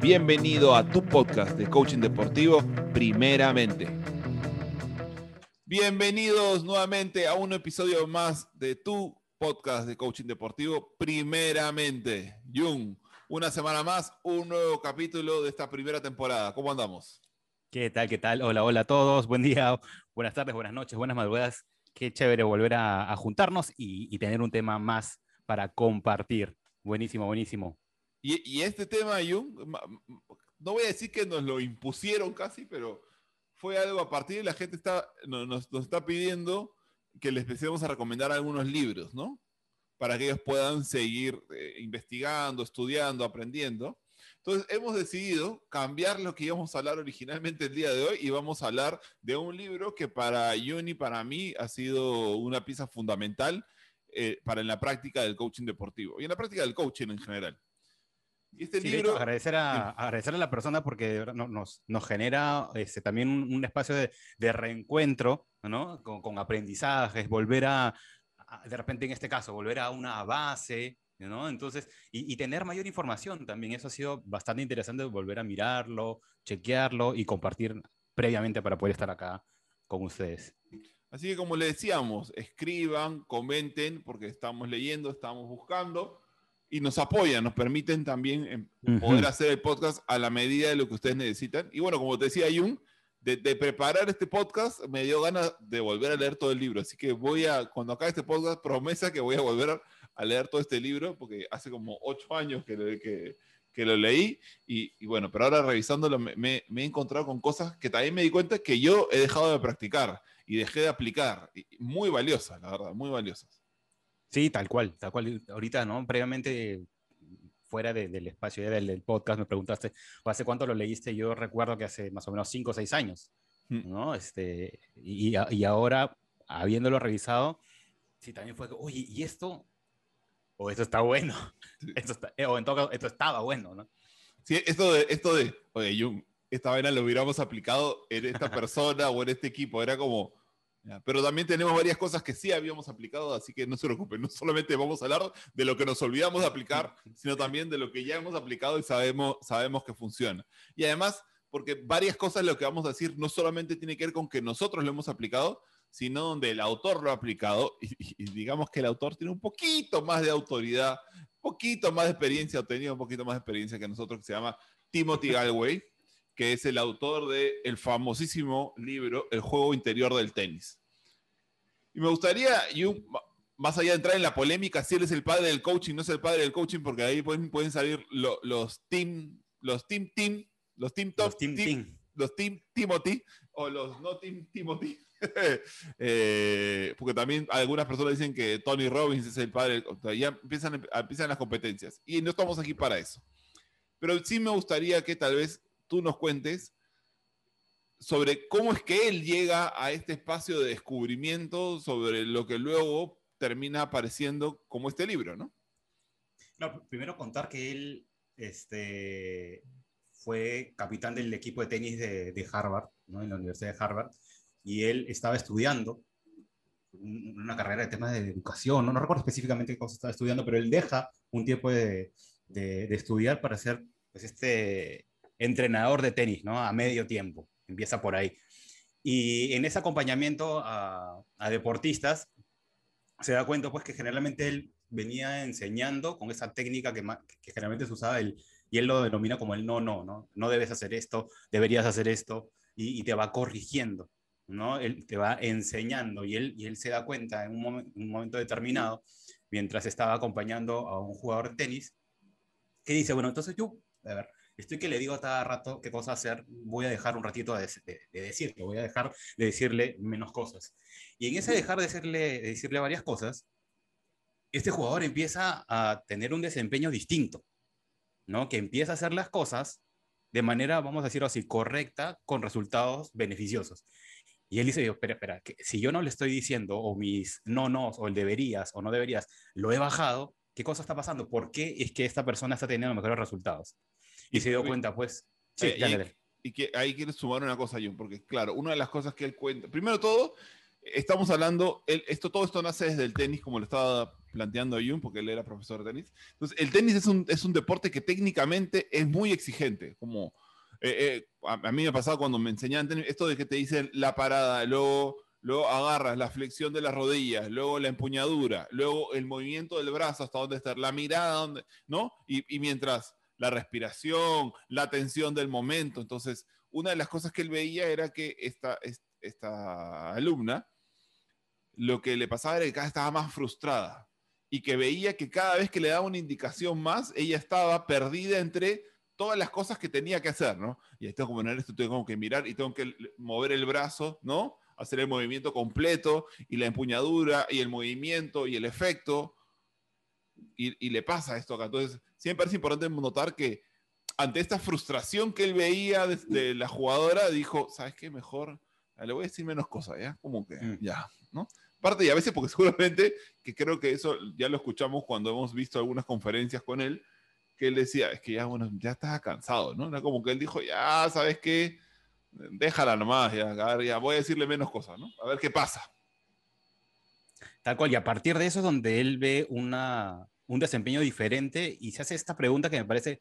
Bienvenido a tu podcast de coaching deportivo, primeramente. Bienvenidos nuevamente a un episodio más de tu podcast de coaching deportivo, primeramente. Jung, una semana más, un nuevo capítulo de esta primera temporada. ¿Cómo andamos? ¿Qué tal? ¿Qué tal? Hola, hola a todos. Buen día, buenas tardes, buenas noches, buenas madrugadas. Qué chévere volver a, juntarnos y tener un tema más para compartir. Buenísimo, buenísimo. Y, este tema, Jung, no voy a decir que nos lo impusieron casi, pero fue algo a partir de la gente está, nos, está pidiendo que les empecemos a recomendar algunos libros, ¿no? Para que ellos puedan seguir eh, investigando, estudiando, aprendiendo. Entonces, hemos decidido cambiar lo que íbamos a hablar originalmente el día de hoy y vamos a hablar de un libro que para Juni, para mí, ha sido una pieza fundamental eh, para en la práctica del coaching deportivo y en la práctica del coaching en general. Y este libro... agradecer, a, agradecer a la persona porque nos, nos genera este, también un, espacio de, de, reencuentro, ¿no? Con, con, aprendizajes, volver a, de repente en este caso, volver a una base, ¿no? Entonces, y, y, tener mayor información también, eso ha sido bastante interesante, volver a mirarlo, chequearlo y compartir previamente para poder estar acá con ustedes. Así que como le decíamos, escriban, comenten, porque estamos leyendo, estamos buscando y nos apoyan, nos permiten también em, poder hacer el podcast a la medida de lo que ustedes necesitan. Y bueno, como te decía Jung, de, de, preparar este podcast me dio ganas de volver a leer todo el libro. Así que voy a, cuando acabe este podcast, promesa que voy a volver a leer todo este libro, porque hace como ocho años que, que, que lo leí. Y, y, bueno, pero ahora revisándolo me, me, me, he encontrado con cosas que también me di cuenta que yo he dejado de practicar y dejé de aplicar. Muy valiosas, la verdad, muy valiosas. Sí, tal cual, tal cual. Ahorita, ¿no? Previamente, fuera del espacio del, del, podcast, me preguntaste, ¿hace cuánto lo leíste? Yo recuerdo que hace más o menos cinco o seis años, mm. ¿no? Este, y, y, ahora, habiéndolo revisado, sí, también fue, oye, ¿y esto? O esto está bueno, esto está, eh, o en todo caso, esto estaba bueno, ¿no? Sí, esto de, esto de, oye, Jung, esta vena lo hubiéramos aplicado en esta persona o en este equipo, era como, pero también tenemos varias cosas que sí habíamos aplicado, así que no se preocupen, no solamente vamos a hablar de lo que nos olvidamos de aplicar, sino también de lo que ya hemos aplicado y sabemos, sabemos que funciona. Y además, porque varias cosas lo que vamos a decir no solamente tiene que ver con que nosotros lo hemos aplicado, sino donde el autor lo ha aplicado y, digamos que el autor tiene un poquito más de autoridad, un poquito más de experiencia, ha tenido un poquito más de experiencia que nosotros, que se llama Timothy Galway que es el autor del el famosísimo libro El juego interior del tenis. Y me gustaría, más allá de entrar en la polémica, si él es el padre del coaching, no es el padre del coaching, porque ahí pueden, pueden salir los team, los team team, los team top, los team, team, los team Timothy o los no team Timothy. Eh, porque también algunas personas dicen que Tony Robbins es el padre, ya empiezan, empiezan las competencias y no estamos aquí para eso. Pero sí me gustaría que tal vez tú nos cuentes sobre cómo es que él llega a este espacio de descubrimiento sobre lo que luego termina apareciendo como este libro, ¿no? no primero contar que él este, fue capitán del equipo de tenis de, Harvard, ¿no? en la Universidad de Harvard, y él estaba estudiando una carrera de temas de educación, no, no recuerdo específicamente qué cosa estaba estudiando, pero él deja un tiempo de, de, de estudiar para ser pues, este entrenador de tenis, ¿no? A medio tiempo, empieza por ahí. Y en ese acompañamiento a, deportistas, se da cuenta pues que generalmente él venía enseñando con esa técnica que, generalmente se usaba él, y él lo denomina como el no, no, no, no debes hacer esto, deberías hacer esto, y, te va corrigiendo, ¿no? Él te va enseñando y él, y él se da cuenta en un, un momento determinado, mientras estaba acompañando a un jugador de tenis, que dice, bueno, entonces yo, a ver, estoy que le digo a cada rato qué cosa hacer, voy a dejar un ratito de, de, decirle, voy a dejar de decirle menos cosas. Y en ese dejar de decirle, decirle varias cosas, este jugador empieza a tener un desempeño distinto, ¿no? Que empieza a hacer las cosas de manera, vamos a decirlo así, correcta, con resultados beneficiosos. Y él dice, espera, espera, que si yo no le estoy diciendo, o mis no, no, o el deberías, o no deberías, lo he bajado, ¿qué cosa está pasando? ¿Por qué es que esta persona está teniendo mejores resultados? Y se dio cuenta, pues. Sí, y, que ahí quiero sumar una cosa, Jun, porque claro, una de las cosas que él cuenta, primero todo, estamos hablando, esto, todo esto nace desde el tenis, como lo estaba planteando a Jung, porque él era profesor de tenis. Entonces, el tenis es un, es un deporte que técnicamente es muy exigente, como eh, eh, a, mí me ha pasado cuando me enseñan tenis, esto de que te dicen la parada, luego, luego agarras la flexión de las rodillas, luego la empuñadura, luego el movimiento del brazo hasta donde está, la mirada, donde, ¿no? Y, y mientras la respiración, la tensión del momento. Entonces, una de las cosas que él veía era que esta, esta alumna, lo que le pasaba era que cada vez estaba más frustrada y que veía que cada vez que le daba una indicación más, ella estaba perdida entre todas las cosas que tenía que hacer, ¿no? Y esto como en esto tengo que mirar y tengo que mover el brazo, ¿no? Hacer el movimiento completo y la empuñadura y el movimiento y el efecto. Y, y le pasa esto acá. Entonces, siempre es importante notar que ante esta frustración que él veía de, la jugadora, dijo, ¿sabes qué? Mejor le voy a decir menos cosas, ¿ya? Como que, mm. ya, ¿no? Aparte, y a veces porque seguramente, que creo que eso ya lo escuchamos cuando hemos visto algunas conferencias con él, que él decía, es que ya, bueno, ya estás cansado, ¿no? Era como que él dijo, ya, ¿sabes qué? Déjala nomás, ya, ya voy a decirle menos cosas, ¿no? A ver qué pasa. Tal cual, y a partir de eso es donde él ve una, un desempeño diferente y se hace esta pregunta que me parece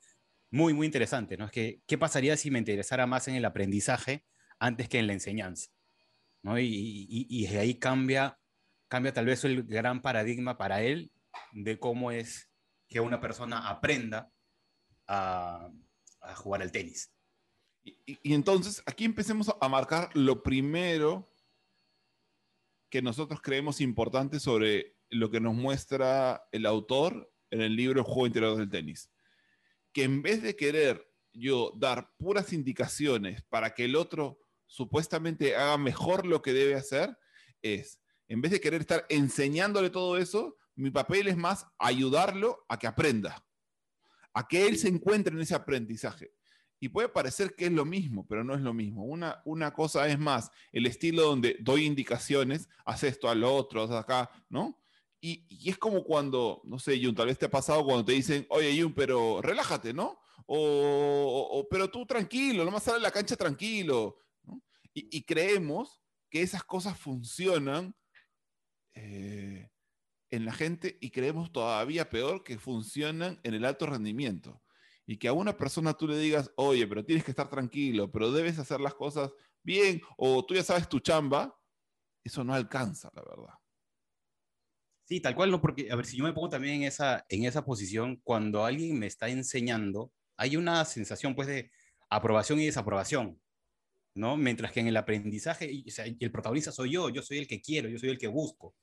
muy, muy interesante, ¿no? Es que, ¿qué pasaría si me interesara más en el aprendizaje antes que en la enseñanza? ¿no? Y, y, de ahí cambia, cambia tal vez el gran paradigma para él de cómo es que una persona aprenda a, jugar al tenis. Y, y, entonces aquí empecemos a marcar lo primero que nosotros creemos importante sobre lo que nos muestra el autor en el libro juego interior del tenis que en vez de querer yo dar puras indicaciones para que el otro supuestamente haga mejor lo que debe hacer, es, en vez de querer estar enseñándole todo eso, mi papel es más ayudarlo a que aprenda, a que él se encuentre en ese aprendizaje. Y puede parecer que es lo mismo, pero no es lo mismo. Una, una cosa es más el estilo donde doy indicaciones, haz esto al otro, haz acá, ¿no? Y, es como cuando, no sé, Jun, tal vez te ha pasado cuando te dicen, oye, Jun, pero relájate, ¿no? O, pero tú tranquilo, nomás sale a la cancha tranquilo. Y, creemos que esas cosas funcionan eh, en la gente y creemos todavía peor que funcionan en el alto rendimiento. Y que a una persona tú le digas, oye, pero tienes que estar tranquilo, pero debes hacer las cosas bien, o tú ya sabes tu chamba, eso no alcanza, la verdad. Sí, tal cual, no, porque, a ver, si yo me pongo también en esa, en esa posición, cuando alguien me está enseñando, hay una sensación, pues, de aprobación y desaprobación, ¿no? Mientras que en el aprendizaje, el protagonista soy yo, yo soy el que quiero, yo soy el que busco.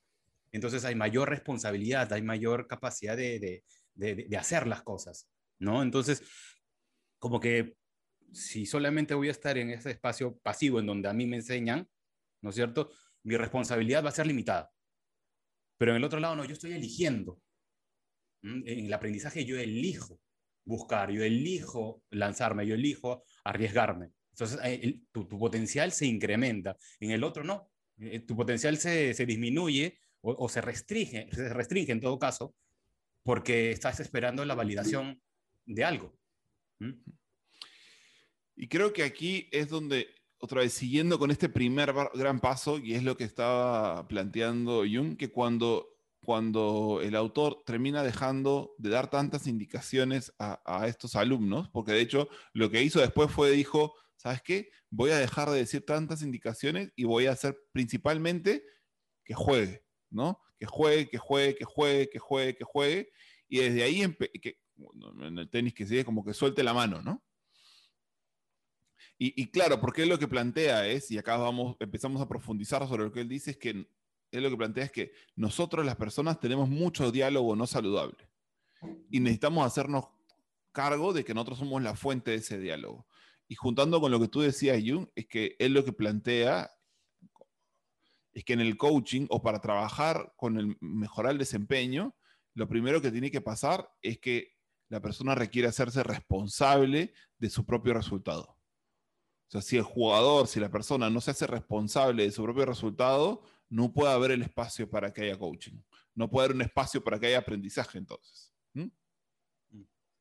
Entonces hay mayor responsabilidad, hay mayor capacidad de, de, de hacer las cosas, ¿no? Entonces, como que si solamente voy a estar en ese espacio pasivo en donde a mí me enseñan, ¿no es cierto? Mi responsabilidad va a ser limitada. Pero en el otro lado, no, yo estoy eligiendo. ¿Mm? En el aprendizaje yo elijo buscar, yo elijo lanzarme, yo elijo arriesgarme. Entonces, eh, tu, potencial se incrementa. En el otro, no. Eh, tu potencial se, disminuye o, se restringe, se restringe en todo caso, porque estás esperando la validación de algo. ¿Mm? Y creo que aquí es donde otra vez, siguiendo con este primer gran paso, y es lo que estaba planteando Jung, que cuando, cuando el autor termina dejando de dar tantas indicaciones a, estos alumnos, porque de hecho lo que hizo después fue, dijo, ¿sabes qué? Voy a dejar de decir tantas indicaciones y voy a hacer principalmente que juegue, ¿no? Que juegue, que juegue, que juegue, que juegue, que juegue. Y desde ahí, en el tenis que sigue como que suelte la mano, ¿no? Y, claro, porque él lo que plantea es, y acá vamos, empezamos a profundizar sobre lo que él dice, es que él lo que plantea es que nosotros las personas tenemos mucho diálogo no saludable y necesitamos hacernos cargo de que nosotros somos la fuente de ese diálogo. Y juntando con lo que tú decías, Jung, es que él lo que plantea es que en el coaching o para trabajar con el mejorar el desempeño, lo primero que tiene que pasar es que la persona requiere hacerse responsable de su propio resultado. O sea, si el jugador, si la persona no se hace responsable de su propio resultado, no puede haber el espacio para que haya coaching. No puede haber un espacio para que haya aprendizaje entonces.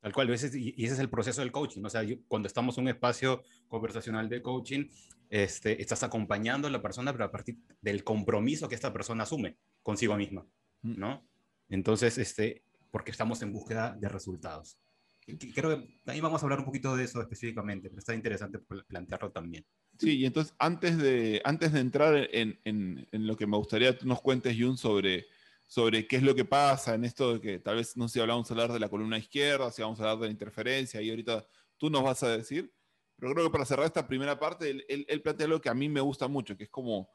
Tal cual, y ese es el proceso del coaching. O sea, cuando estamos en un espacio conversacional de coaching, este, estás acompañando a la persona, pero a partir del compromiso que esta persona asume consigo misma, ¿no? Entonces, este, porque estamos en búsqueda de resultados. Creo que ahí vamos a hablar un poquito de eso específicamente, pero está interesante plantearlo también. Sí, y entonces antes de, antes de entrar en, en, en lo que me gustaría que nos cuentes, Jun, sobre, sobre qué es lo que pasa en esto de que tal vez no sé si hablamos hablar de la columna izquierda, si vamos a hablar de la interferencia, y ahorita tú nos vas a decir, pero creo que para cerrar esta primera parte, él, él, plantea algo que a mí me gusta mucho, que es como,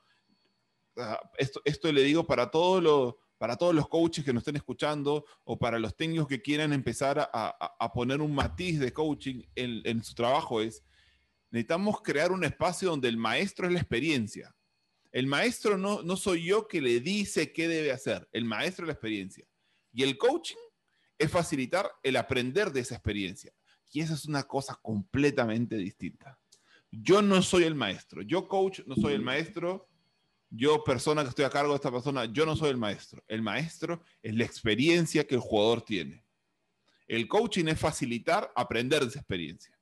esto, esto le digo para todos los para todos los coaches que nos estén escuchando o para los técnicos que quieran empezar a, poner un matiz de coaching en, en, su trabajo es, necesitamos crear un espacio donde el maestro es la experiencia. El maestro no, no soy yo que le dice qué debe hacer, el maestro es la experiencia. Y el coaching es facilitar el aprender de esa experiencia. Y esa es una cosa completamente distinta. Yo no soy el maestro, yo coach no soy el maestro, yo persona que estoy a cargo de esta persona, yo no soy el maestro. El maestro es la experiencia que el jugador tiene. El coaching es facilitar aprender de esa experiencia.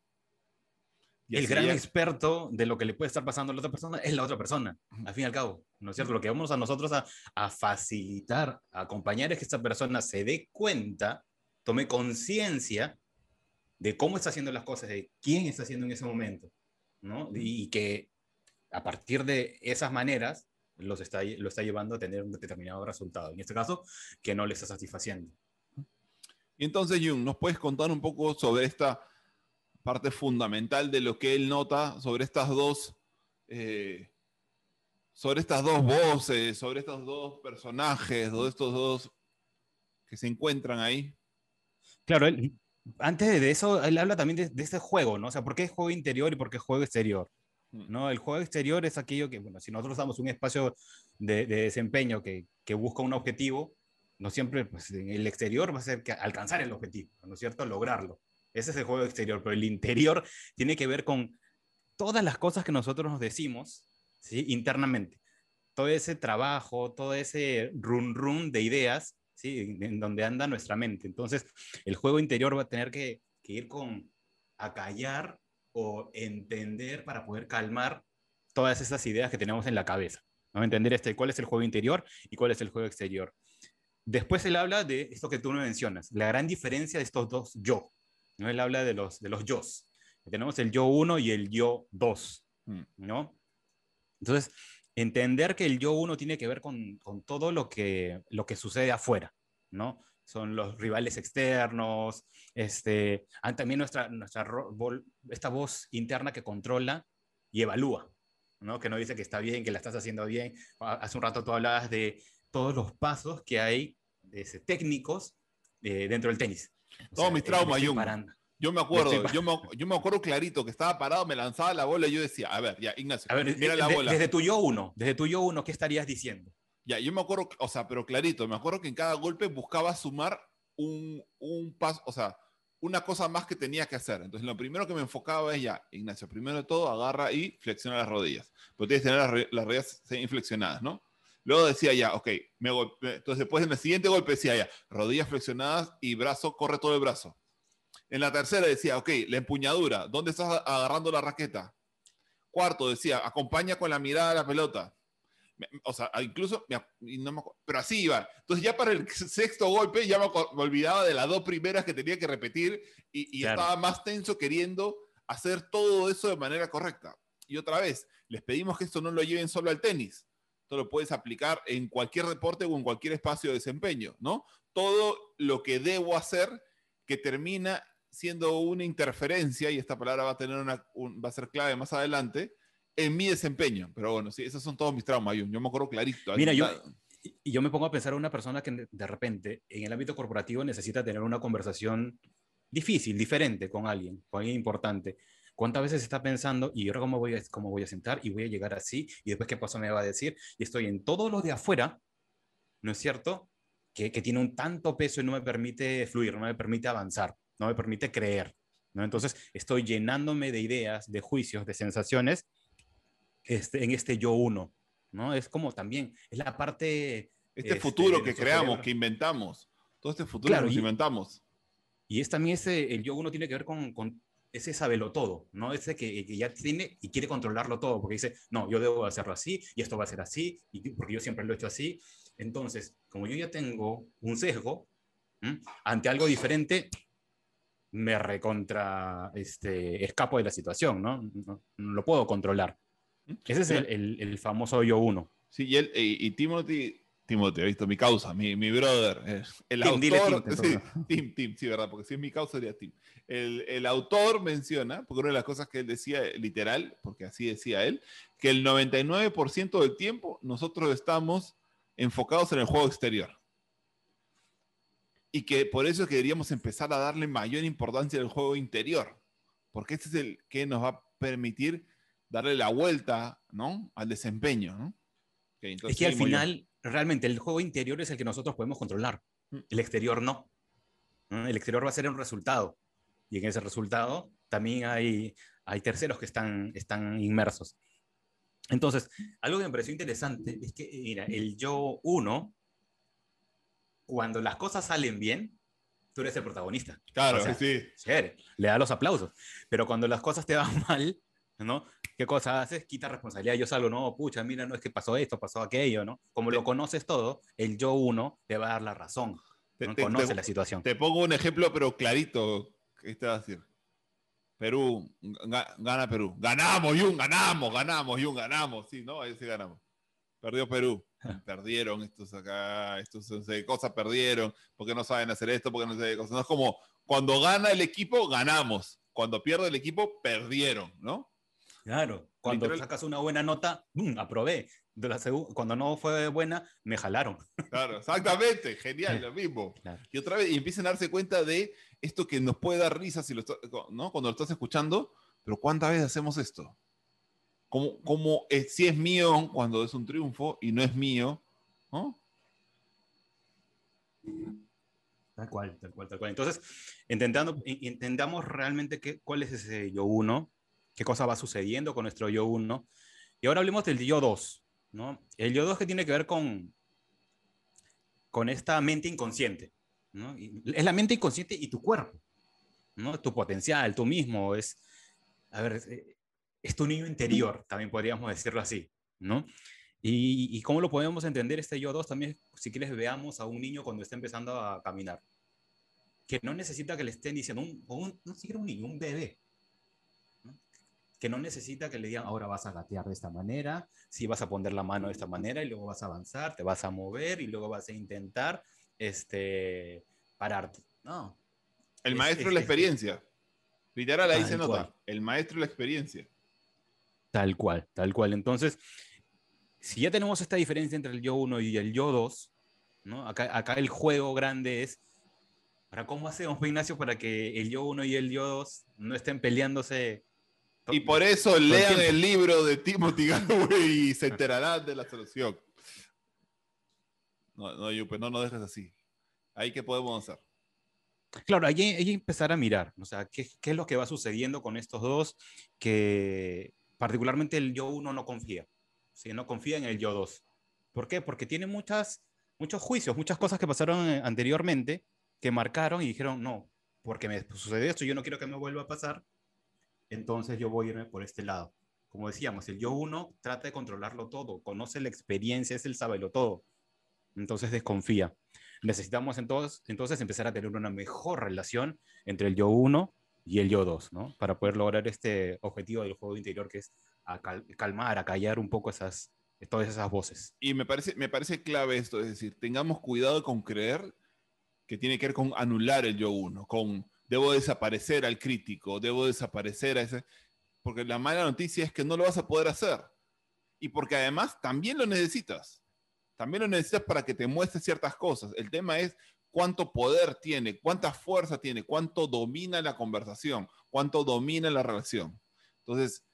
Y el gran experto de lo que le puede estar pasando a la otra persona es la otra persona, al fin y al cabo. ¿No es cierto? Lo que vamos a nosotros a, a facilitar, a acompañar es que esta persona se dé cuenta, tome conciencia de cómo está haciendo las cosas, de quién está haciendo en ese momento, ¿no? Y que a partir de esas maneras los está, lo está llevando a tener un determinado resultado. En este caso, que no le está satisfaciendo. Y entonces, Jung, ¿nos puedes contar un poco sobre esta parte fundamental de lo que él nota, sobre estas dos, eh, sobre estas dos voces, sobre estos dos personajes, de estos dos que se encuentran ahí? Claro, él, antes de eso, él habla también de, de este juego, ¿no? O sea, ¿por qué juego interior y por qué juego exterior? Mm. ¿no? El juego exterior es aquello que, bueno, si nosotros damos un espacio de, desempeño que, busca un objetivo, no siempre, pues en el exterior va a ser que alcanzar el objetivo, ¿no es cierto? Lograrlo. Ese es el juego exterior, pero el interior tiene que ver con todas las cosas que nosotros nos decimos, ¿sí? Internamente. Todo ese trabajo, todo ese run run de ideas, ¿sí? En donde anda nuestra mente. Entonces, el juego interior va a tener que, que ir con acallar o entender para poder calmar todas esas ideas que tenemos en la cabeza. ¿no? Entender este, cuál es el juego interior y cuál es el juego exterior. Después él habla de esto que tú me mencionas, la gran diferencia de estos dos yo. ¿no? Él habla de los, de los yos. Tenemos el yo 1 y el yo 2. Mm. ¿no? Entonces, entender que el yo 1 tiene que ver con, con, todo lo que, lo que sucede afuera. ¿no? Son los rivales externos, este, también nuestra, nuestra, esta voz interna que controla y evalúa, ¿no? que no dice que está bien, que la estás haciendo bien. Hace un rato tú hablabas de todos los pasos que hay de técnicos eh, dentro del tenis. Todos mis traumas, yo, yo me acuerdo, yo me, yo me, acuerdo clarito que estaba parado, me lanzaba la bola y yo decía, a ver, ya, Ignacio, mira la bola. Desde tu yo uno, desde tu yo uno, ¿qué estarías diciendo? Ya, yo me acuerdo, o sea, pero clarito, me acuerdo que en cada golpe buscaba sumar un, un paso, o sea, una cosa más que tenía que hacer. Entonces, lo primero que me enfocaba es ya, Ignacio, primero de todo, agarra y flexiona las rodillas. Pero tienes que tener las, rodillas inflexionadas, ¿no? Luego decía ya, ok, me entonces después en el siguiente golpe decía ya, rodillas flexionadas y brazo, corre todo el brazo. En la tercera decía, ok, la empuñadura, ¿dónde estás agarrando la raqueta? Cuarto decía, acompaña con la mirada a la pelota o sea, incluso, pero así iba. Entonces ya para el sexto golpe ya me, olvidaba de las dos primeras que tenía que repetir y, estaba más tenso queriendo hacer todo eso de manera correcta. Y otra vez, les pedimos que esto no lo lleven solo al tenis. Esto lo puedes aplicar en cualquier deporte o en cualquier espacio de desempeño, ¿no? Todo lo que debo hacer que termina siendo una interferencia, y esta palabra va a, tener una, va a ser clave más adelante, en mi desempeño. Pero bueno, sí, esos son todos mis traumas. Yo, yo me acuerdo clarito. Mira, yo, y yo me pongo a pensar en una persona que de repente en el ámbito corporativo necesita tener una conversación difícil, diferente con alguien, con alguien importante. ¿Cuántas veces está pensando, y ahora cómo voy, a, cómo voy a sentar y voy a llegar así, y después qué paso me va a decir? Y estoy en todo lo de afuera, ¿no es cierto? Que, que tiene un tanto peso y no me permite fluir, no me permite avanzar, no me permite creer. ¿no? Entonces estoy llenándome de ideas, de juicios, de sensaciones este, en este yo uno, ¿no? Es como también, es la parte... Este, este futuro que creamos, que inventamos, todo este futuro que nos inventamos. Y es también ese, el yo uno tiene que ver con, con ese sabelo todo, ¿no? Ese que, que, ya tiene y quiere controlarlo todo, porque dice, no, yo debo hacerlo así, y esto va a ser así, y porque yo siempre lo he hecho así. Entonces, como yo ya tengo un sesgo, ante algo diferente, me recontra, este, escapo de la situación, ¿no? No, lo puedo controlar. Ese es el, el, famoso yo uno. Sí, y, él, y, Timothy, Timothy, visto mi causa, mi, mi brother, el autor, sí, Tim, Tim, sí, verdad, porque si es mi causa sería Tim. El, el, autor menciona, porque una de las cosas que él decía, literal, porque así decía él, que el 99% del tiempo nosotros estamos enfocados en el juego exterior y que por eso queríamos empezar a darle mayor importancia al juego interior, porque este es el que nos va a permitir darle la vuelta ¿no? al desempeño. ¿no? es que al final, realmente, el juego interior es el que nosotros podemos controlar, mm. el exterior no. El exterior va a ser un resultado, y en ese resultado también hay, hay terceros que están, están inmersos. Entonces, algo que me pareció interesante es que, mira, el yo uno cuando las cosas salen bien, tú eres el protagonista. Claro, sí. le da los aplausos. Pero cuando las cosas te van mal, ¿no? ¿Qué cosa haces? Quita responsabilidad. Yo salgo, no, pucha, mira, no es que pasó esto, pasó aquello, ¿no? Como lo conoces todo, el yo uno te va a dar la razón. Te, conoce la situación. Te pongo un ejemplo, pero clarito. ¿Qué te va a decir? Perú, gana Perú. Ganamos, Jun, ganamos, ganamos, Jun, ganamos. Sí, ¿no? Ahí sí ganamos. Perdió Perú. perdieron estos acá, estos cosas perdieron, porque no saben hacer esto, porque no sé cosas. No es como cuando gana el equipo, ganamos. Cuando pierde el equipo, perdieron, ¿no? Claro, cuando sacas una buena nota, aprobé. cuando no fue buena, me jalaron. Claro, exactamente, genial, lo mismo. Y otra vez, y empiezan a darse cuenta de esto que nos puede dar risa si lo ¿no? cuando lo estás escuchando, pero ¿cuántas veces hacemos esto? como, como si es mío cuando es un triunfo y no es mío, ¿no? Tal cual, tal cual, tal cual. Entonces, intentando, entendamos realmente qué, cuál es ese yo uno, qué cosa va sucediendo con nuestro yo uno. Y ahora hablemos del yo 2, ¿no? El yo 2 que tiene que ver con, con esta mente inconsciente, ¿no? Es la mente inconsciente y tu cuerpo, ¿no? Tu potencial, tú mismo, es, a ver, es tu niño interior, también podríamos decirlo así, ¿no? Y, cómo lo podemos entender este yo 2 también, si quieres, veamos a un niño cuando está empezando a caminar, que no necesita que le estén diciendo, un, no siquiera un niño, un bebé, que no necesita que le digan, ahora vas a gatear de esta manera, si vas a poner la mano de esta manera y luego vas a avanzar, te vas a mover y luego vas a intentar este, pararte. No. El maestro de la experiencia. Literal, ahí se nota. El maestro la experiencia. Tal cual, tal cual. Entonces, si ya tenemos esta diferencia entre el yo 1 y el yo 2, ¿no? Acá, acá el juego grande es, ¿para cómo hacemos, Ignacio, para que el yo 1 y el yo 2 no estén peleándose? Y por eso lean el, libro de Timothy Galloway y se enterarán de la solución. No, no, pues no nos dejes así. Ahí qué podemos hacer. Claro, hay que empezar a mirar, o sea, ¿qué, ¿qué, es lo que va sucediendo con estos dos que particularmente el yo 1 no confía, ¿sí? no confía en el yo 2. ¿Por qué? Porque tiene muchas, muchos juicios, muchas cosas que pasaron eh, anteriormente que marcaron y dijeron, no, porque me sucedió esto, yo no quiero que me vuelva a pasar, entonces yo voy a irme por este lado. Como decíamos, el yo 1 trata de controlarlo todo, conoce la experiencia, es el sabelo todo, entonces desconfía. Necesitamos entonces, entonces empezar a tener una mejor relación entre el yo 1 y el yo 2, ¿no? Para poder lograr este objetivo del juego interior que es calmar, a callar un poco esas, todas esas voces. Y me parece, me parece clave esto, es decir, tengamos cuidado con creer que tiene que ver con anular el yo 1, con debo desaparecer al crítico, debo desaparecer a ese, porque la mala noticia es que no lo vas a poder hacer. Y porque además también lo necesitas. También lo necesitas para que te muestre ciertas cosas. El tema es cuánto poder tiene, cuánta fuerza tiene, cuánto domina la conversación, cuánto domina la relación. Entonces,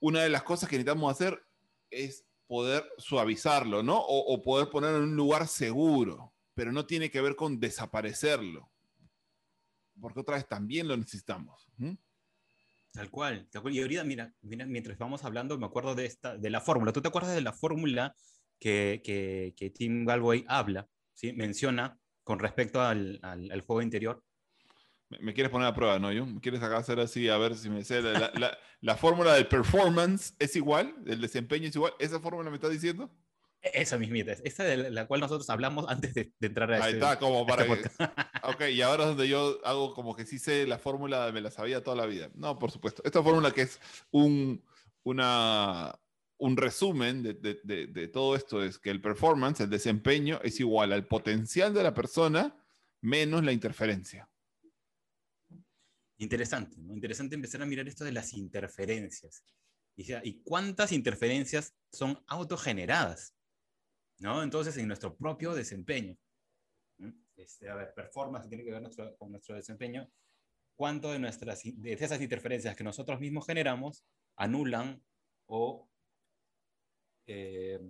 una de las cosas que necesitamos hacer es poder suavizarlo, ¿no? O, poder ponerlo en un lugar seguro, pero no tiene que ver con desaparecerlo, porque otra vez también lo necesitamos. Tal cual, Y ahorita, mira, mientras vamos hablando, me acuerdo de, esta, de la fórmula. ¿Tú te acuerdas de la fórmula que, que, que Tim Galway habla? ¿sí? Menciona con respecto al, al, juego interior? Me, me quieres poner a prueba, ¿no? Yo? ¿Me quieres acá hacer así a ver si me sé? La, la- la- la fórmula del performance es igual, el desempeño es igual. ¿Esa fórmula me estás diciendo? Esa mismita, esa de la- cual nosotros hablamos antes de, de entrar a Ahí este- está, como para este que... podcast. Ok, y ahora es donde yo hago como que sí sé la fórmula, me la sabía toda la vida. No, por supuesto. Esta fórmula que es un, una, un resumen de, de- de- de todo esto es que el performance, el desempeño, es igual al potencial de la persona menos la interferencia. Interesante, ¿no? Interesante empezar a mirar esto de las interferencias. Y, ¿y cuántas interferencias son autogeneradas? ¿No? Entonces, en nuestro propio desempeño. Este, a ver, performance tiene que ver nuestro- con nuestro desempeño. ¿Cuánto de, nuestras, de esas interferencias que nosotros mismos generamos anulan o eh,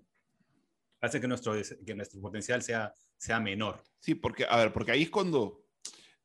hace que nuestro, que nuestro potencial sea, sea menor? Sí, porque, a ver, porque ahí es cuando,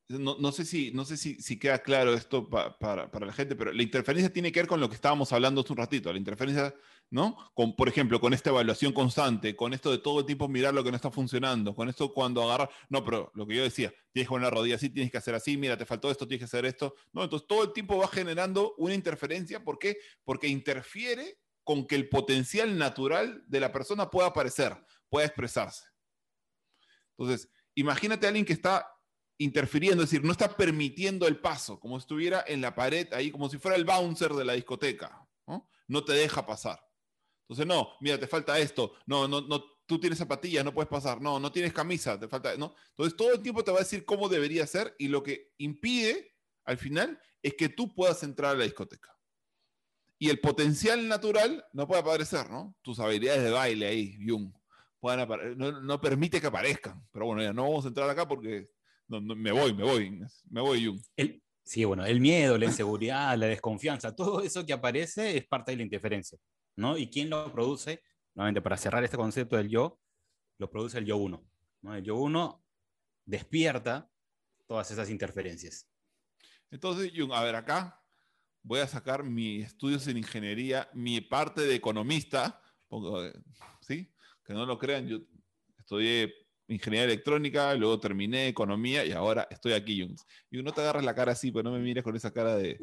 no, no sé si, no sé si, si queda claro esto pa- para, para la gente, pero la interferencia tiene que ver con lo que estábamos hablando hace un ratito, la interferencia, ¿no? Con, por ejemplo, con esta evaluación constante, con esto de todo el tiempo mirar lo que no está funcionando, con esto cuando agarrar, no, pero lo que yo decía, tienes que poner la rodilla así, tienes que hacer así, mira, te faltó esto, tienes que hacer esto, ¿no? Entonces todo el tiempo va generando una interferencia, ¿por qué? Porque interfiere con que el potencial natural de la persona pueda aparecer, pueda expresarse. Entonces, imagínate a alguien que está interfiriendo, es decir, no está permitiendo el paso, como si estuviera en la pared ahí, como si fuera el bouncer de la discoteca, ¿no? No te deja pasar. Entonces, no, mira, te falta esto, no, no, no, tú tienes zapatillas, no puedes pasar, no, no tienes camisa, te falta, ¿no? Entonces, todo el tiempo te va a decir cómo debería ser y lo que impide, al final, es que tú puedas entrar a la discoteca. Y el potencial natural no puede aparecer, ¿no? Tus habilidades de baile ahí, Jung, no, no permite que aparezcan. Pero bueno, ya no vamos a entrar acá porque no, no, me voy, me voy, me voy, Jung. El, sí, bueno, el miedo, la inseguridad, la desconfianza, todo eso que aparece es parte de la interferencia, ¿no? ¿Y quién lo produce? Nuevamente, para cerrar este concepto del yo, lo produce el yo uno, ¿no? El yo uno despierta todas esas interferencias. Entonces, Jung, a ver, acá voy a sacar mis estudios en ingeniería, mi parte de economista, ¿sí? Que no lo crean, yo estudié ingeniería electrónica, luego terminé economía y ahora estoy aquí, Jung. Y no te agarras la cara así, pues no me mires con esa cara de,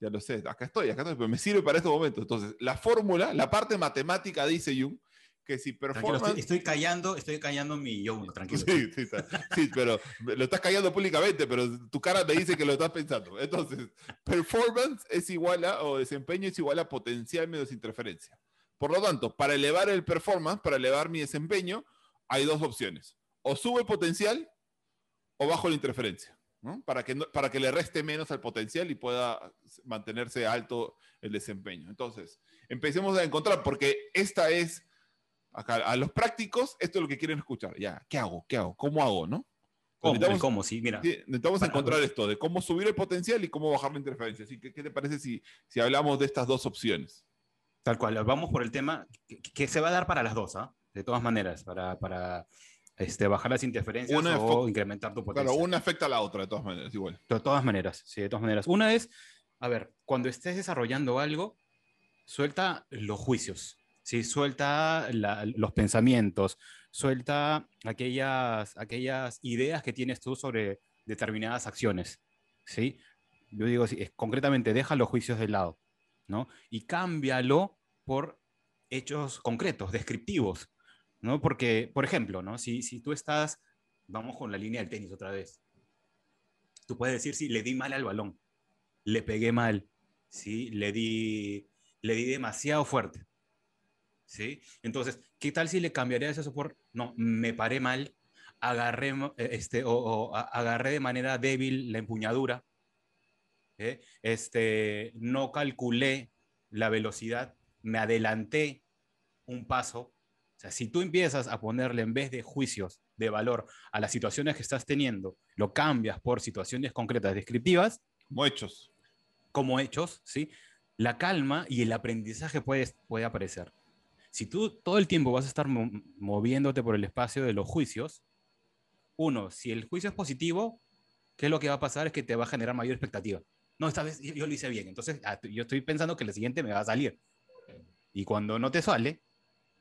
ya lo sé, acá estoy, acá estoy, pero me sirve para este momento. Entonces, la fórmula, la parte matemática dice Jung, que si performance... estoy, estoy callando, estoy callando mi uno, tranquilo. Sí, sí, sí, pero lo estás callando públicamente, pero tu cara me dice que lo estás pensando. Entonces, performance es igual a, o desempeño es igual a potencial menos interferencia. Por lo tanto, para elevar el performance, para elevar mi desempeño, hay dos opciones. O subo el potencial o bajo la interferencia, ¿no? Para, que no- para que le reste menos al potencial y pueda mantenerse alto el desempeño. Entonces, empecemos a encontrar, porque esta es acá, a los prácticos, esto es lo que quieren escuchar. Ya, ¿qué hago? ¿Qué hago? ¿Cómo hago? ¿No? ¿Cómo? Necesitamos, cómo, sí, mira. sí, necesitamos Para- encontrar esto, de cómo subir el potencial y cómo bajar la interferencia. Así que, ¿qué te parece si, si hablamos de estas dos opciones? Tal cual, vamos por el tema que, que se va a dar para las dos, ¿ah? De todas maneras, para, para este, bajar las interferencias Una o incrementar tu Claro, potencial. una afecta a la otra, de todas maneras, igual. De todas maneras, sí, de todas maneras. Una es, a ver, cuando estés desarrollando algo, suelta los juicios, ¿sí? Suelta la- los pensamientos, suelta aquellas, aquellas ideas que tienes tú sobre determinadas acciones, ¿sí? Yo digo, es- concretamente, deja los juicios de lado, ¿no? Y cámbialo por hechos concretos, descriptivos, ¿no? Porque, por ejemplo, ¿no? Si, si tú estás, vamos con la línea del tenis otra vez, tú puedes decir, sí, le di mal al balón, le pegué mal, ¿sí? Le di, le di demasiado fuerte, ¿sí? Entonces, ¿qué tal si le cambiarías eso por, no, me paré mal, agarré, este, o, o de manera débil la empuñadura, ¿eh? este, no calculé la velocidad, me adelanté un paso. O sea, si tú empiezas a ponerle en vez de juicios de valor a las situaciones que estás teniendo, lo cambias por situaciones concretas descriptivas, Como hechos. como hechos, ¿sí? La calma y el aprendizaje puede, puede aparecer. Si tú todo el tiempo vas a estar mo- moviéndote por el espacio de los juicios, uno, si el juicio es positivo, ¿qué es lo que va a pasar? Es que te va a generar mayor expectativa. No, esta vez yo, yo lo hice bien, entonces ah, yo estoy pensando que el siguiente me va a salir. Y cuando no te sale,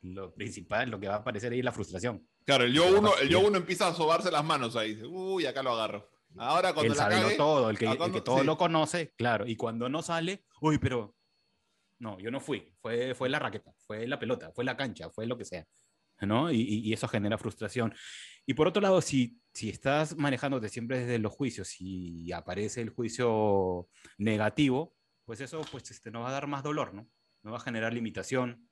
lo principal, lo que va a aparecer ahí es la frustración. Claro, el yo uno, más el yo uno empieza a sobarse las manos ahí. Dice, uy, acá lo agarro. Ahora cuando el la cague, todo, el que, ah, el cuando- que todo sí. lo conoce, claro. Y cuando no sale, uy, pero no, yo no fui. Fue, fue la raqueta, fue la pelota, fue la cancha, fue lo que sea. ¿no? Y, y- y eso genera frustración. Y por otro lado, si, si estás manejándote siempre desde los juicios y aparece el juicio negativo, pues eso pues, este, nos va a dar más dolor, ¿no? Nos va a generar limitación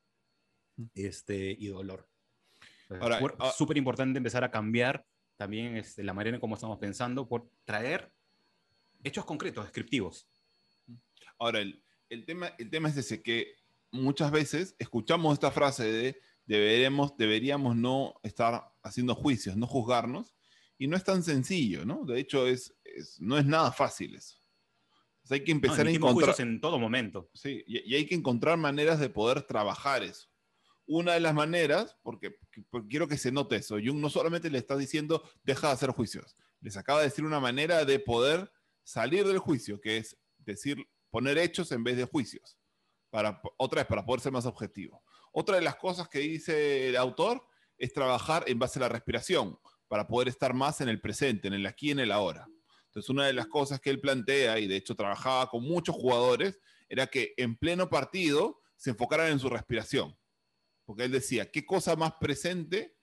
este, y dolor. Ahora, ah- Súper importante empezar a cambiar también este, la manera en cómo estamos pensando por traer hechos concretos, descriptivos. Ahora, el, el tema, el tema es ese, que muchas veces escuchamos esta frase de deberemos, deberíamos no estar haciendo juicios, no juzgarnos, y no es tan sencillo, ¿no? De hecho, es, es- no es nada fácil eso. Entonces hay que No, empezar a emitimos encontrar... en todo momento. Sí, y, y hay que encontrar maneras de poder trabajar eso. Una de las maneras, porque, quiero que se note eso, Jung no solamente le está diciendo deja de hacer juicios, les acaba de decir una manera de poder salir del juicio, que es decir, poner hechos en vez de juicios. Para, otra vez, para poder ser más objetivo. Otra de las cosas que dice el autor es trabajar en base a la respiración, para poder estar más en el presente, en el aquí y en el ahora. Entonces, una de las cosas que él plantea, y de hecho trabajaba con muchos jugadores, era que en pleno partido se enfocaran en su respiración. Porque él decía, ¿qué cosa más presente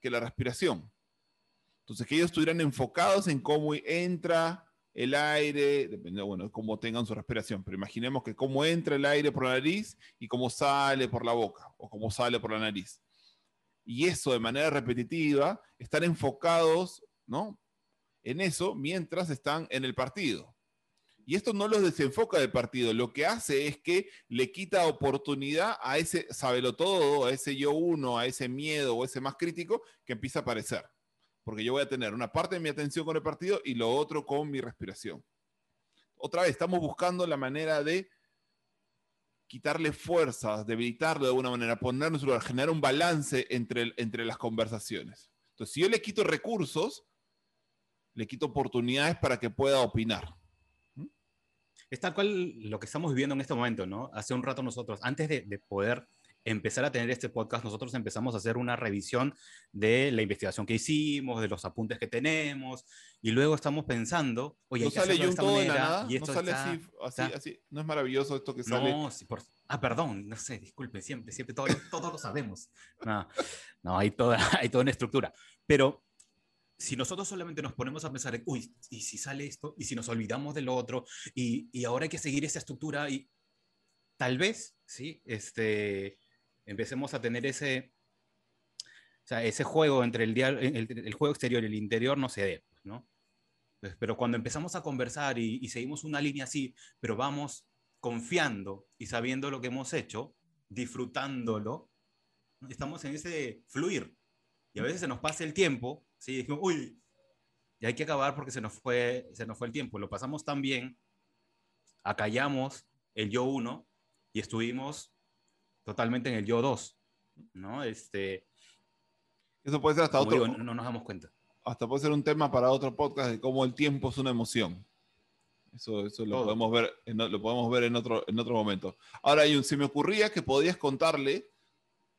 que la respiración? Entonces, que ellos estuvieran enfocados en cómo entra el aire, depende, bueno, cómo tengan su respiración, pero imaginemos que cómo entra el aire por la nariz y cómo sale por la boca o cómo sale por la nariz. Y eso de manera repetitiva, estar enfocados, ¿no? En eso mientras están en el partido. Y esto no los desenfoca del partido, lo que hace es que le quita oportunidad a ese sabelo todo, a ese yo uno, a ese miedo o ese más crítico que empieza a aparecer. Porque yo voy a tener una parte de mi atención con el partido y lo otro con mi respiración. Otra vez, estamos buscando la manera de quitarle fuerzas, debilitarlo de alguna manera, su lugar, generar un balance entre, entre las conversaciones. Entonces, si yo le quito recursos, le quito oportunidades para que pueda opinar. Es tal cual lo que estamos viviendo en este momento, ¿no? Hace un rato nosotros, antes de, de poder empezar a tener este podcast, nosotros empezamos a hacer una revisión de la investigación que hicimos, de los apuntes que tenemos, y luego estamos pensando, oye, no sale hacerlo de esta todo de la nada, y no esto sale está- así, así, está- así. No es maravilloso esto que sale. No, sí, por- ah, perdón, no sé, disculpe, siempre, siempre, todo, todos lo sabemos. No, no hay, toda, hay toda una estructura. Pero si nosotros solamente nos ponemos a pensar, en, uy, ¿y si sale esto? ¿Y si nos olvidamos de lo otro? Y, y ahora hay que seguir esa estructura y tal vez, ¿sí? Este, empecemos a tener ese, o sea, ese juego entre el, el, el juego exterior y el interior no se dé, pues, ¿no? Pues, Pero cuando empezamos a conversar y, y seguimos una línea así, pero vamos confiando y sabiendo lo que hemos hecho, disfrutándolo, estamos en ese fluir. Y a veces se nos pasa el tiempo, ¿sí? Dijimos, uy, y hay que acabar porque se nos fue, se nos fue el tiempo. Lo pasamos tan bien, acallamos el yo uno y estuvimos totalmente en el yo dos, ¿no? Este, Eso puede ser hasta otro, digo, no, no nos damos cuenta. hasta puede ser un tema para otro podcast de cómo el tiempo es una emoción. Eso, eso lo Todo. podemos ver, en, lo podemos ver en otro, en otro momento. Ahora, Jun, se me ocurría que podías contarle,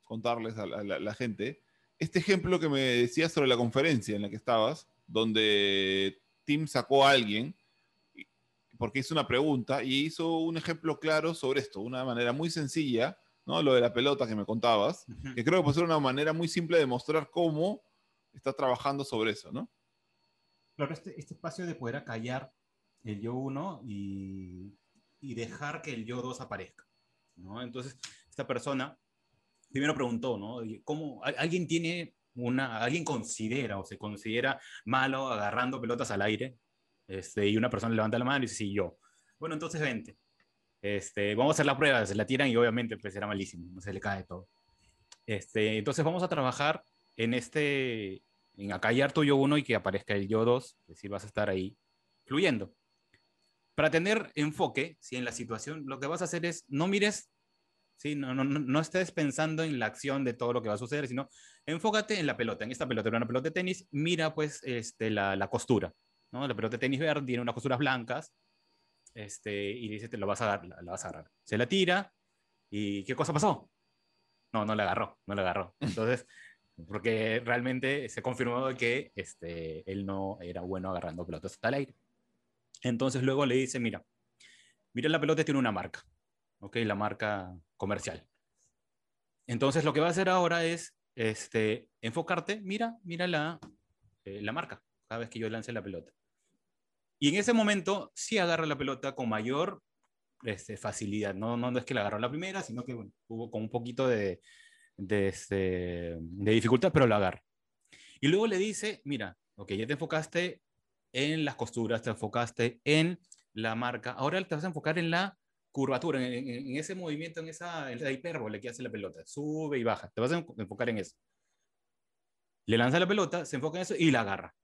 contarles a la, a la- la gente, este ejemplo que me decías sobre la conferencia en la que estabas, donde Tim sacó a alguien porque hizo una pregunta y hizo un ejemplo claro sobre esto, una manera muy sencilla, ¿no? Lo de la pelota que me contabas, Ujú. que creo que puede ser una manera muy simple de mostrar cómo está trabajando sobre eso, ¿no? Claro, este, este espacio de poder acallar el yo uno y, y dejar que el yo dos aparezca. ¿no? Entonces, esta persona primero preguntó, ¿no? ¿Cómo ¿al- alguien tiene una, alguien considera o se considera malo agarrando pelotas al aire? Este, y una persona levanta la mano y dice, sí, yo. Bueno, entonces vente. Este, vamos a hacer la prueba, se la tiran y obviamente pues será malísimo, no se le cae todo. Este, entonces vamos a trabajar en este, en acallar tu yo uno y que aparezca el yo dos, es decir, vas a estar ahí fluyendo. Para tener enfoque, si en la situación, lo que vas a hacer es, no mires ¿sí? No, no, no, estés pensando en la acción de todo lo que va a suceder, sino enfócate en la pelota. En esta pelota era una pelota de tenis, mira pues este, la, la costura. ¿no? La pelota de tenis verde tiene unas costuras blancas este, y dice, te lo vas a dar, la, la vas a agarrar. Se la tira y ¿qué cosa pasó? No, no la agarró, no la agarró. Entonces, porque realmente se confirmó que este, él no era bueno agarrando pelotas al aire. Entonces luego le dice, mira, mira la pelota tiene una marca, ¿ok? La marca comercial. Entonces lo que va a hacer ahora es este, enfocarte, mira, mira la, eh, la marca cada vez que yo lance la pelota. Y en ese momento sí agarra la pelota con mayor este, facilidad. No, no, es que la agarró la primera, sino que hubo con un poquito de, de, este, de dificultad, pero la agarra. Y luego le dice, mira, ok, ya te enfocaste en las costuras, te enfocaste en la marca, ahora te vas a enfocar en la curvatura, en, ese movimiento, en esa, en hipérbole que hace la pelota, sube y baja, te vas a enfocar en eso. Le lanza la pelota, se enfoca en eso y la agarra.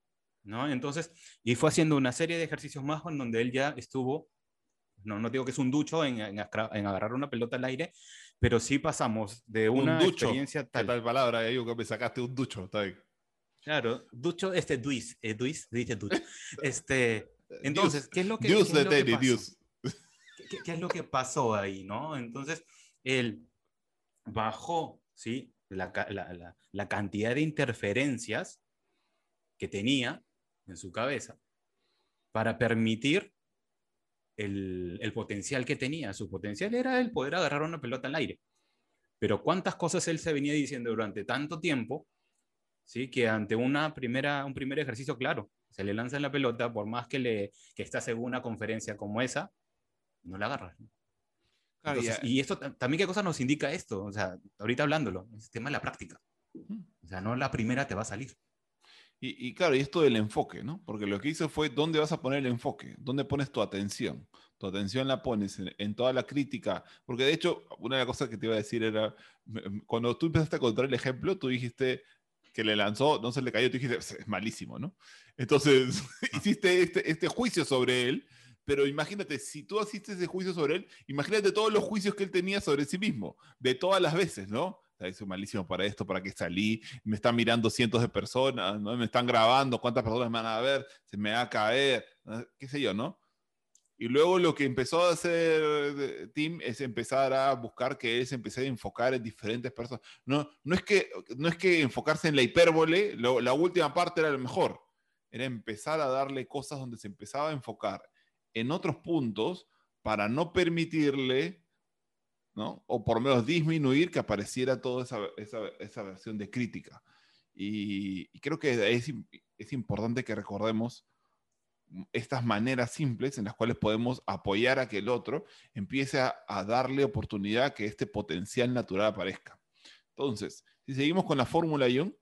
¿no? Entonces, y fue haciendo una serie de ejercicios más en donde él ya estuvo, no, no digo que es un ducho en, en, agarrar una pelota al aire, pero sí pasamos de una experiencia tal. tal palabra, ahí que me sacaste un ducho, está bien. Claro, ducho, este, duis, eh, duis, dice ducho. Este, entonces, ¿qué es lo que, Dios ¿qué, es lo que pasó? ¿Qué, ¿Qué, es lo que pasó ahí, no? Entonces, él bajó, ¿sí? La, la, la, cantidad de interferencias que tenía en su cabeza para permitir el, el, potencial que tenía. Su potencial era el poder agarrar una pelota al aire. Pero cuántas cosas él se venía diciendo durante tanto tiempo, ¿sí? que ante una primera, un primer ejercicio, claro, se le lanza la pelota, por más que, le, que estás en una conferencia como esa, no la agarras. y esto también, ¿qué cosa nos indica esto? O sea, ahorita hablándolo, es tema de la práctica. O sea, no la primera te va a salir. Y, claro, y esto del enfoque, ¿no? Porque lo que hizo fue, ¿dónde vas a poner el enfoque? ¿Dónde pones tu atención? Tu atención la pones en, toda la crítica. Porque de hecho, una de las cosas que te iba a decir era, cuando tú empezaste a contar el ejemplo, tú dijiste que le lanzó, no se le cayó, tú dijiste, es malísimo, ¿no? Entonces, hiciste este, este juicio sobre él, pero imagínate, si tú hiciste ese juicio sobre él, imagínate todos los juicios que él tenía sobre sí mismo, de todas las veces, ¿no? soy malísimo para esto, para qué salí, me están mirando cientos de personas, ¿no? me están grabando, cuántas personas me van a ver, se me va a caer, qué sé yo, ¿no? Y luego lo que empezó a hacer Tim es empezar a buscar que él se empezara a enfocar en diferentes personas. No, no, es, que, no es que enfocarse en la hipérbole, la última parte era lo mejor, era empezar a darle cosas donde se empezaba a enfocar en otros puntos para no permitirle o por lo menos disminuir que apareciera toda esa, esa, versión de crítica. Y, creo que es, es, importante que recordemos estas maneras simples en las cuales podemos apoyar a que el otro empiece a, a darle oportunidad a que este potencial natural aparezca. Entonces, si seguimos con la fórmula Jung,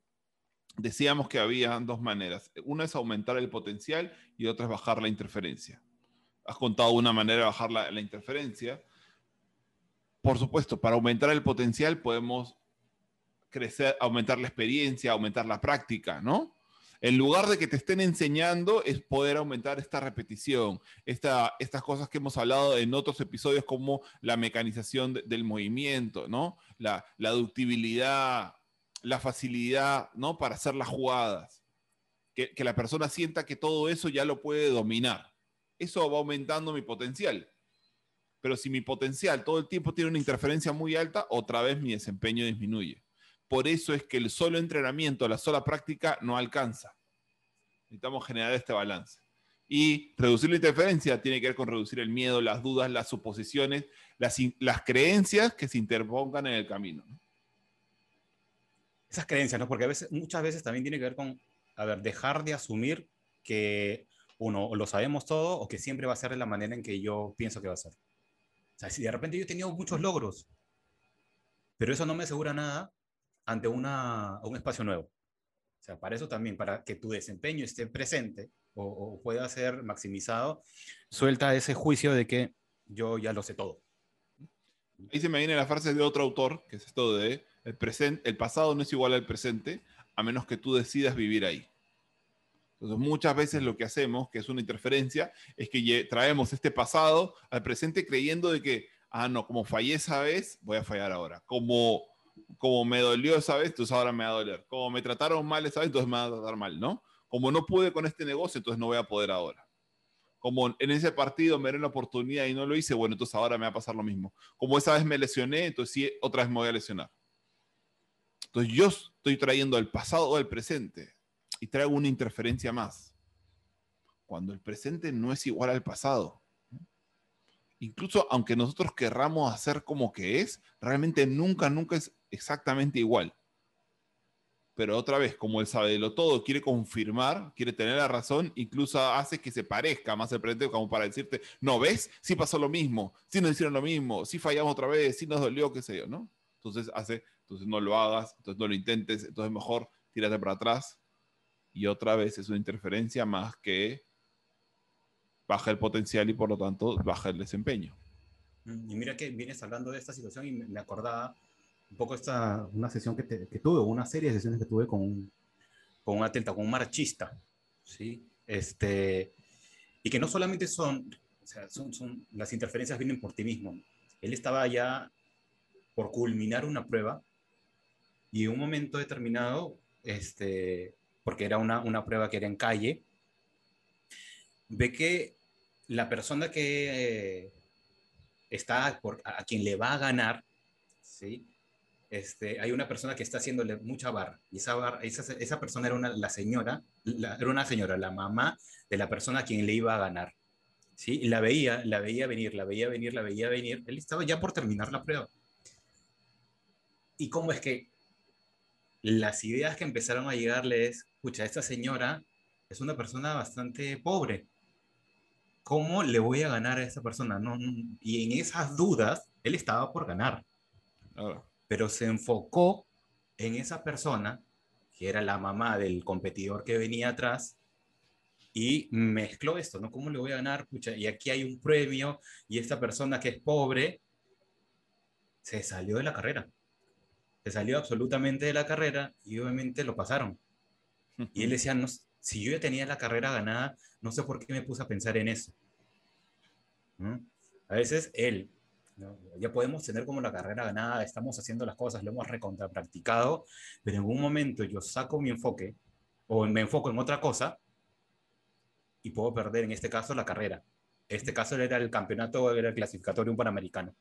decíamos que había dos maneras. Una es aumentar el potencial y otra es bajar la interferencia. Has contado una manera de bajar la, interferencia por supuesto, para aumentar el potencial podemos crecer, aumentar la experiencia, aumentar la práctica, ¿no? En lugar de que te estén enseñando, es poder aumentar esta repetición, esta, estas cosas que hemos hablado en otros episodios como la mecanización del movimiento, ¿no? La, la ductibilidad, la facilidad, ¿no? Para hacer las jugadas. Que la persona sienta que todo eso ya lo puede dominar. Eso va aumentando mi potencial pero si mi potencial todo el tiempo tiene una interferencia muy alta, otra vez mi desempeño disminuye. Por eso es que el solo entrenamiento, la sola práctica no alcanza. Necesitamos generar este balance. Y reducir la interferencia tiene que ver con reducir el miedo, las dudas, las suposiciones, las, las creencias que se interpongan en el camino. Esas creencias, ¿no? Porque a veces, muchas veces también tiene que ver con, a ver, dejar de asumir que uno lo sabemos todo o que siempre va a ser de la manera en que yo pienso que va a ser. O sea, si de repente yo he tenido muchos logros, pero eso no me asegura nada ante una, un espacio nuevo. O sea, para eso también, para que tu desempeño esté presente o, pueda ser maximizado, suelta ese juicio de que yo ya lo sé todo. Ahí se me viene la frase de otro autor, que es esto de el, presente, el pasado no es igual al presente, a menos que tú decidas vivir ahí. Entonces, muchas veces lo que hacemos, que es una interferencia, es que traemos este pasado al presente creyendo de que, ah, no, como fallé esa vez, voy a fallar ahora. Como, como me dolió esa vez, entonces ahora me va a doler. Como me trataron mal esa vez, entonces me va a tratar mal, ¿no? Como no pude con este negocio, entonces no voy a poder ahora. Como en ese partido me dieron la oportunidad y no lo hice, bueno, entonces ahora me va a pasar lo mismo. Como esa vez me lesioné, entonces sí, otra vez me voy a lesionar. Entonces yo estoy trayendo el pasado al presente y traigo una interferencia más. Cuando el presente no es igual al pasado. Incluso aunque nosotros querramos hacer como que es, realmente nunca, nunca es exactamente igual. Pero otra vez, como él sabe de lo todo, quiere confirmar, quiere tener la razón, incluso hace que se parezca más el presente como para decirte, no, ¿ves? Sí pasó lo mismo, sí nos hicieron lo mismo, sí fallamos otra vez, sí nos dolió, qué sé yo, ¿no? Entonces hace, entonces no lo hagas, entonces no lo intentes, entonces mejor tírate para atrás. Y otra vez es una interferencia más que baja el potencial y por lo tanto baja el desempeño. Mm, y mira que vienes hablando de esta situación y me acordaba un poco esta, una sesión que, que tuve, una serie de sesiones que tuve con un, con un atleta, con un marchista, ¿sí? Este, y que no solamente son, o sea, son, son, las interferencias vienen por ti mismo. Él estaba ya por culminar una prueba y en un momento determinado, este, porque era una, una prueba que era en calle, ve que la persona que está por, a quien le va a ganar, ¿sí? Este, hay una persona que está haciéndole mucha barra y esa, esa, persona era una, la señora, era una señora, la mamá de la persona a quien le iba a ganar. ¿sí? Y la veía, la veía venir, la veía venir, la veía venir. Él estaba ya por terminar la prueba. ¿Y cómo es que las ideas que empezaron a llegarle es, escucha, esta señora es una persona bastante pobre. ¿Cómo le voy a ganar a esa persona? No, Y en esas dudas, él estaba por ganar. Pero se enfocó en esa persona, que era la mamá del competidor que venía atrás, y mezcló esto, ¿no? ¿Cómo le voy a ganar? Pucha, y aquí hay un premio, y esta persona que es pobre, se salió de la carrera se salió absolutamente de la carrera y obviamente lo pasaron. Y él decía, no, si yo ya tenía la carrera ganada, no sé por qué me puse a pensar en eso. A veces él, ya podemos tener como la carrera ganada, estamos haciendo las cosas, lo hemos recontrapracticado, pero en un momento yo saco mi enfoque o me enfoco en otra cosa y puedo perder en este caso la carrera. Este caso era el campeonato, era el clasificatorio un panamericano.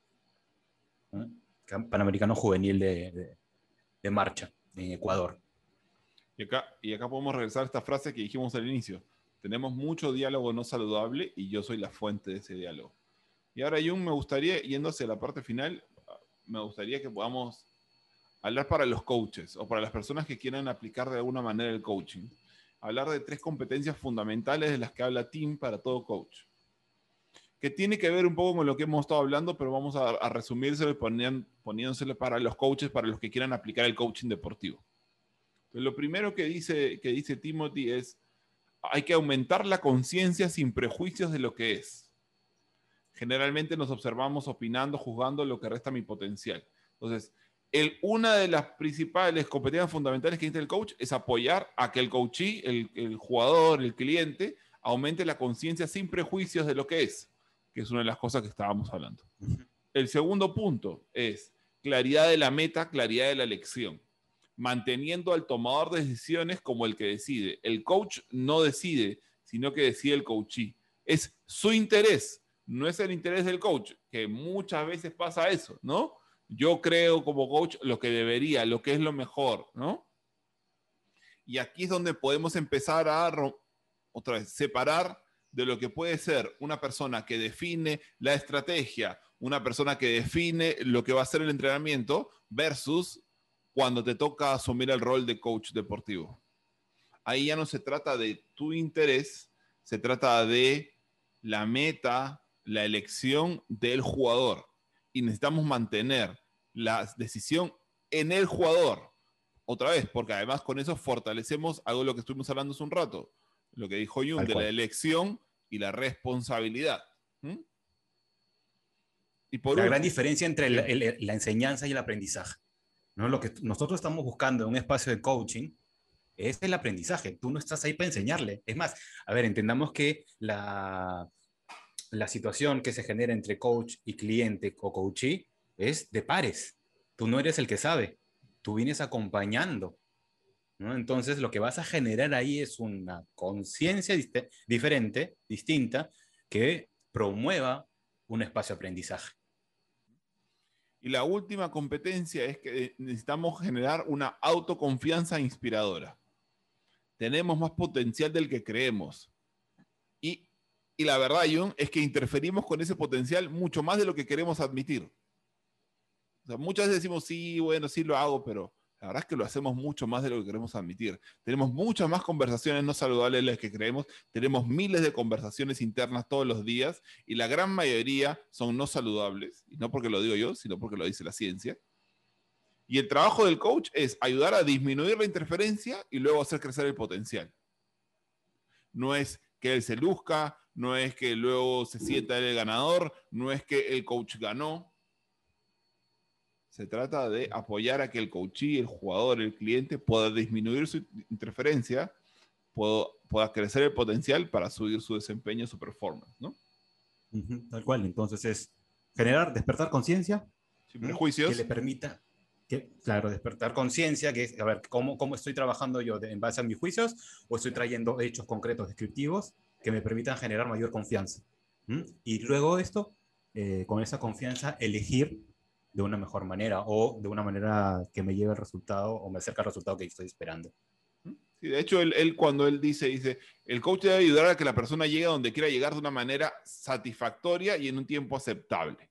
Panamericano Juvenil de, de, marcha en Ecuador. Y acá, y acá podemos regresar a esta frase que dijimos al inicio. Tenemos mucho diálogo no saludable y yo soy la fuente de ese diálogo. Y ahora, Jung, me gustaría, yendo hacia la parte final, me gustaría que podamos hablar para los coaches o para las personas que quieran aplicar de alguna manera el coaching. Hablar de tres competencias fundamentales de las que habla Team para todo coach que tiene que ver un poco con lo que hemos estado hablando, pero vamos a, a resumírselo poniéndoselo para los coaches, para los que quieran aplicar el coaching deportivo. Lo primero que dice, que dice Timothy es, hay que aumentar la conciencia sin prejuicios de lo que es. Generalmente nos observamos opinando, juzgando lo que resta mi potencial. Entonces, el, una de las principales competencias fundamentales que dice el coach es apoyar a que el coachee, el, el jugador, el cliente, aumente la conciencia sin prejuicios de lo que es que es una de las cosas que estábamos hablando. El segundo punto es claridad de la meta, claridad de la elección, manteniendo al tomador de decisiones como el que decide. El coach no decide, sino que decide el coachee. Es su interés, no es el interés del coach, que muchas veces pasa eso, ¿no? Yo creo como coach lo que debería, lo que es lo mejor, ¿no? Y aquí es donde podemos empezar a, separar de lo que puede ser una persona que define la estrategia, una persona que define lo que va a ser el entrenamiento versus cuando te toca asumir el rol de coach deportivo. Ahí ya no se trata de tu interés, se trata de la meta, la elección del jugador. Y necesitamos mantener la decisión en el jugador. Otra vez, porque además con eso fortalecemos algo de lo que estuvimos hablando hace un rato. Lo que dijo Jung, de la elección y la responsabilidad. Y por la gran diferencia entre la, enseñanza y el aprendizaje. ¿No? Lo que nosotros estamos buscando en un espacio de coaching es el aprendizaje. Tú no estás ahí para enseñarle. Es más, a ver, entendamos que la, situación que se genera entre coach y cliente o coachee es de pares. Tú no eres el que sabe. Tú vienes acompañando. Entonces, lo que vas a generar ahí es una conciencia diferente, distinta, que promueva un espacio de aprendizaje. Y la última competencia es que necesitamos generar una autoconfianza inspiradora. Tenemos más potencial del que creemos. Y, y la verdad, John, es que interferimos con ese potencial mucho más de lo que queremos admitir. O sea, muchas veces decimos, sí, bueno, sí lo hago, pero la verdad es que lo hacemos mucho más de lo que queremos admitir. Tenemos muchas más conversaciones no saludables de las que creemos. Tenemos miles de conversaciones internas todos los días y la gran mayoría son no saludables. Y no porque lo digo yo, sino porque lo dice la ciencia. Y el trabajo del coach es ayudar a disminuir la interferencia y luego hacer crecer el potencial. No es que él se luzca, no es que luego se sienta el ganador, no es que el coach ganó, se trata de apoyar a que el coachee, el jugador, el cliente pueda disminuir su interferencia, pueda, crecer el potencial para subir su desempeño, su performance, ¿no? tal cual. Entonces es generar, despertar conciencia. Sin prejuicios. Que le permita, que, claro, despertar conciencia, que es, a ver, ¿cómo, ¿cómo estoy trabajando yo en base a mis juicios o estoy trayendo hechos concretos, descriptivos, que me permitan generar mayor confianza? Y luego esto, eh, con esa confianza, elegir de una mejor manera o de una manera que me lleve al resultado o me acerque al resultado que estoy esperando. Sí, de hecho, él, cuando él dice, dice, el coach debe ayudar a que la persona llegue a donde quiera llegar de una manera satisfactoria y en un tiempo aceptable.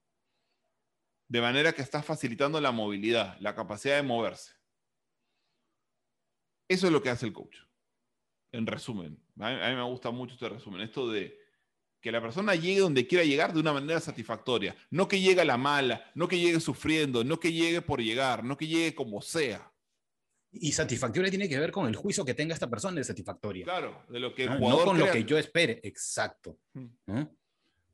De manera que está facilitando la movilidad, la capacidad de moverse. Eso es lo que hace el coach. En resumen, a mí, a mí me gusta mucho este resumen, esto de que la persona llegue donde quiera llegar de una manera satisfactoria. No que llegue a la mala, no que llegue sufriendo, no que llegue por llegar, no que llegue como sea. Y satisfactoria tiene que ver con el juicio que tenga esta persona de satisfactoria. Claro, de lo que el ah, jugador No con lo que yo espere, exacto.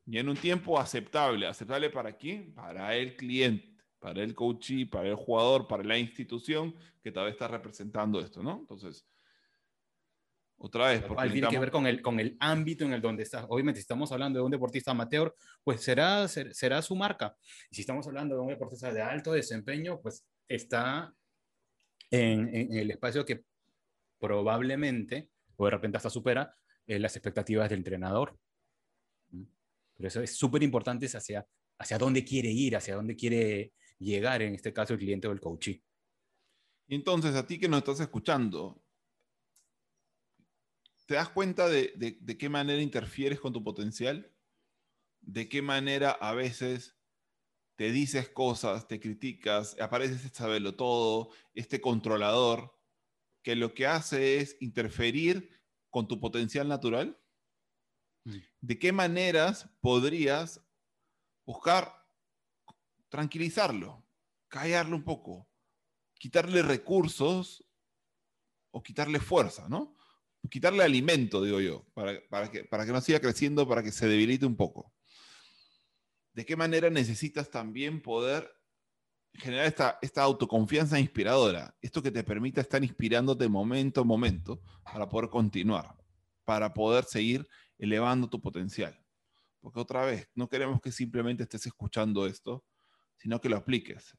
Y en un tiempo aceptable. ¿Aceptable para quién? Para el cliente, para el coachee, para el jugador, para la institución que todavía está representando esto, ¿no? Entonces, otra vez. Porque tiene que ver con el, con el ámbito en el donde está. Obviamente, si estamos hablando de un deportista amateur, pues será, será su marca. Y si estamos hablando de un deportista de alto desempeño, pues está en, en el espacio que probablemente, o de repente hasta supera, eh, las expectativas del entrenador. Pero eso es súper importante, hacia, hacia dónde quiere ir, hacia dónde quiere llegar, en este caso, el cliente o el coachee. Entonces, a ti que nos estás escuchando, ¿Te das cuenta de, qué manera interfieres con tu potencial? ¿De qué manera a veces te dices cosas, te criticas, apareces este saberlo todo, este controlador, que lo que hace es interferir con tu potencial natural? Mm. ¿De qué maneras podrías buscar tranquilizarlo, callarlo un poco, quitarle recursos o quitarle fuerza, ¿no? Quitarle alimento, digo yo, para, que, no siga creciendo, para que se debilite un poco. ¿De qué manera necesitas también poder generar esta, esta autoconfianza inspiradora? Esto que te permita estar inspirándote momento a momento para poder continuar, para poder seguir elevando tu potencial. Porque otra vez, no queremos que simplemente estés escuchando esto, sino que lo apliques.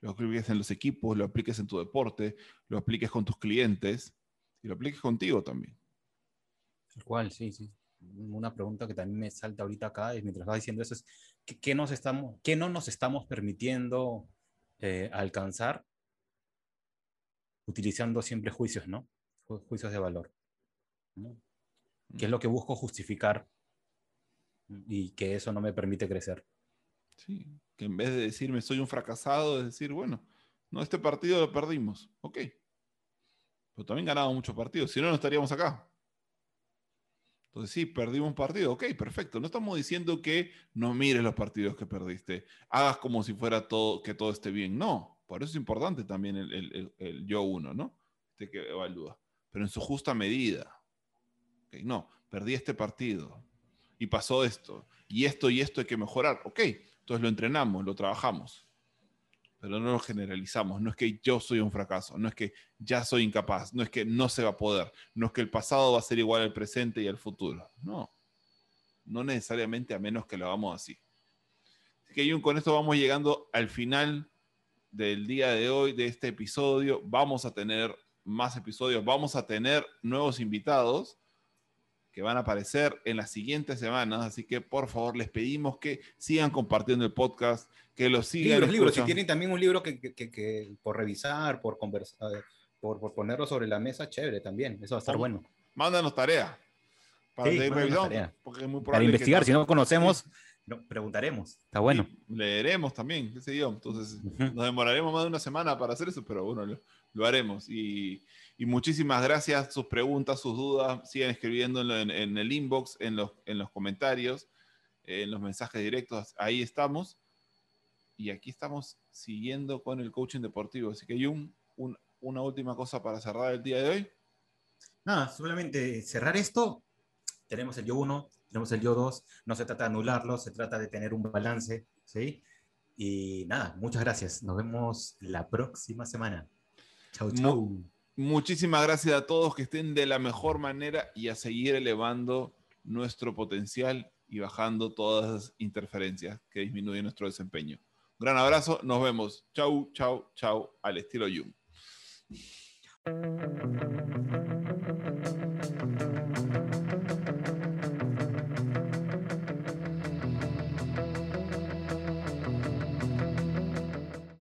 Lo apliques en los equipos, lo apliques en tu deporte, lo apliques con tus clientes y lo apliques contigo también. Tal cual, sí, sí. Una pregunta que también me salta ahorita acá, y mientras vas diciendo eso, es ¿qué, nos estamos, qué no nos estamos permitiendo eh, alcanzar utilizando siempre juicios, ¿no? juicios de valor. ¿Qué es lo que busco justificar y que eso no me permite crecer? Sí, que en vez de decirme soy un fracasado, es decir, bueno, no, este partido lo perdimos, ok, pero también ganamos muchos partidos, si no, no estaríamos acá. Entonces, sí, perdimos un partido. Ok, perfecto. No estamos diciendo que no mires los partidos que perdiste, hagas como si fuera todo, que todo esté bien. No, por eso es importante también el, yo uno, ¿no? Este que evalúa. Pero en su justa medida. Okay, no, perdí este partido y pasó esto. Y esto y esto hay que mejorar. Ok, entonces lo entrenamos, lo trabajamos pero no lo generalizamos. No es que yo soy un fracaso, no es que ya soy incapaz, no es que no se va a poder, no es que el pasado va a ser igual al presente y al futuro. No, no necesariamente a menos que lo hagamos así. Así que con esto vamos llegando al final del día de hoy, de este episodio. Vamos a tener más episodios, vamos a tener nuevos invitados. Que van a aparecer en las siguientes semanas, así que por favor les pedimos que sigan compartiendo el podcast, que lo sigan. Libros, libros. Si tienen también un libro que, que- que- que por revisar, por conversar, por, por ponerlo sobre la mesa, chévere también. Eso va a estar Vamos. bueno. Mándanos tarea para Sí, revisando, tarea. porque es muy Para probable que investigar, si no conocemos, No, preguntaremos. está bueno. Y leeremos también, qué sé yo. Entonces, Ujú. nos demoraremos más de una semana para hacer eso, pero bueno, lo, lo haremos. Y, y muchísimas gracias. Sus preguntas, sus dudas, sigan escribiendo en, en- el inbox, en los, en los comentarios, en los mensajes directos. Ahí estamos. Y aquí estamos siguiendo con el coaching deportivo. Así que, Jun, un- una última cosa para cerrar el día de hoy. Nada, solamente cerrar esto. Tenemos el yo 1, tenemos el yo 2. No se trata de anularlo, se trata de tener un balance, ¿sí? Y nada, muchas gracias. Nos vemos la próxima semana. Chau, chau. Muchísimas gracias a todos que estén de la mejor manera y a seguir elevando nuestro potencial y bajando todas las interferencias que disminuyen nuestro desempeño. Un gran abrazo, nos vemos. Chau, chau, chau, al estilo Yum.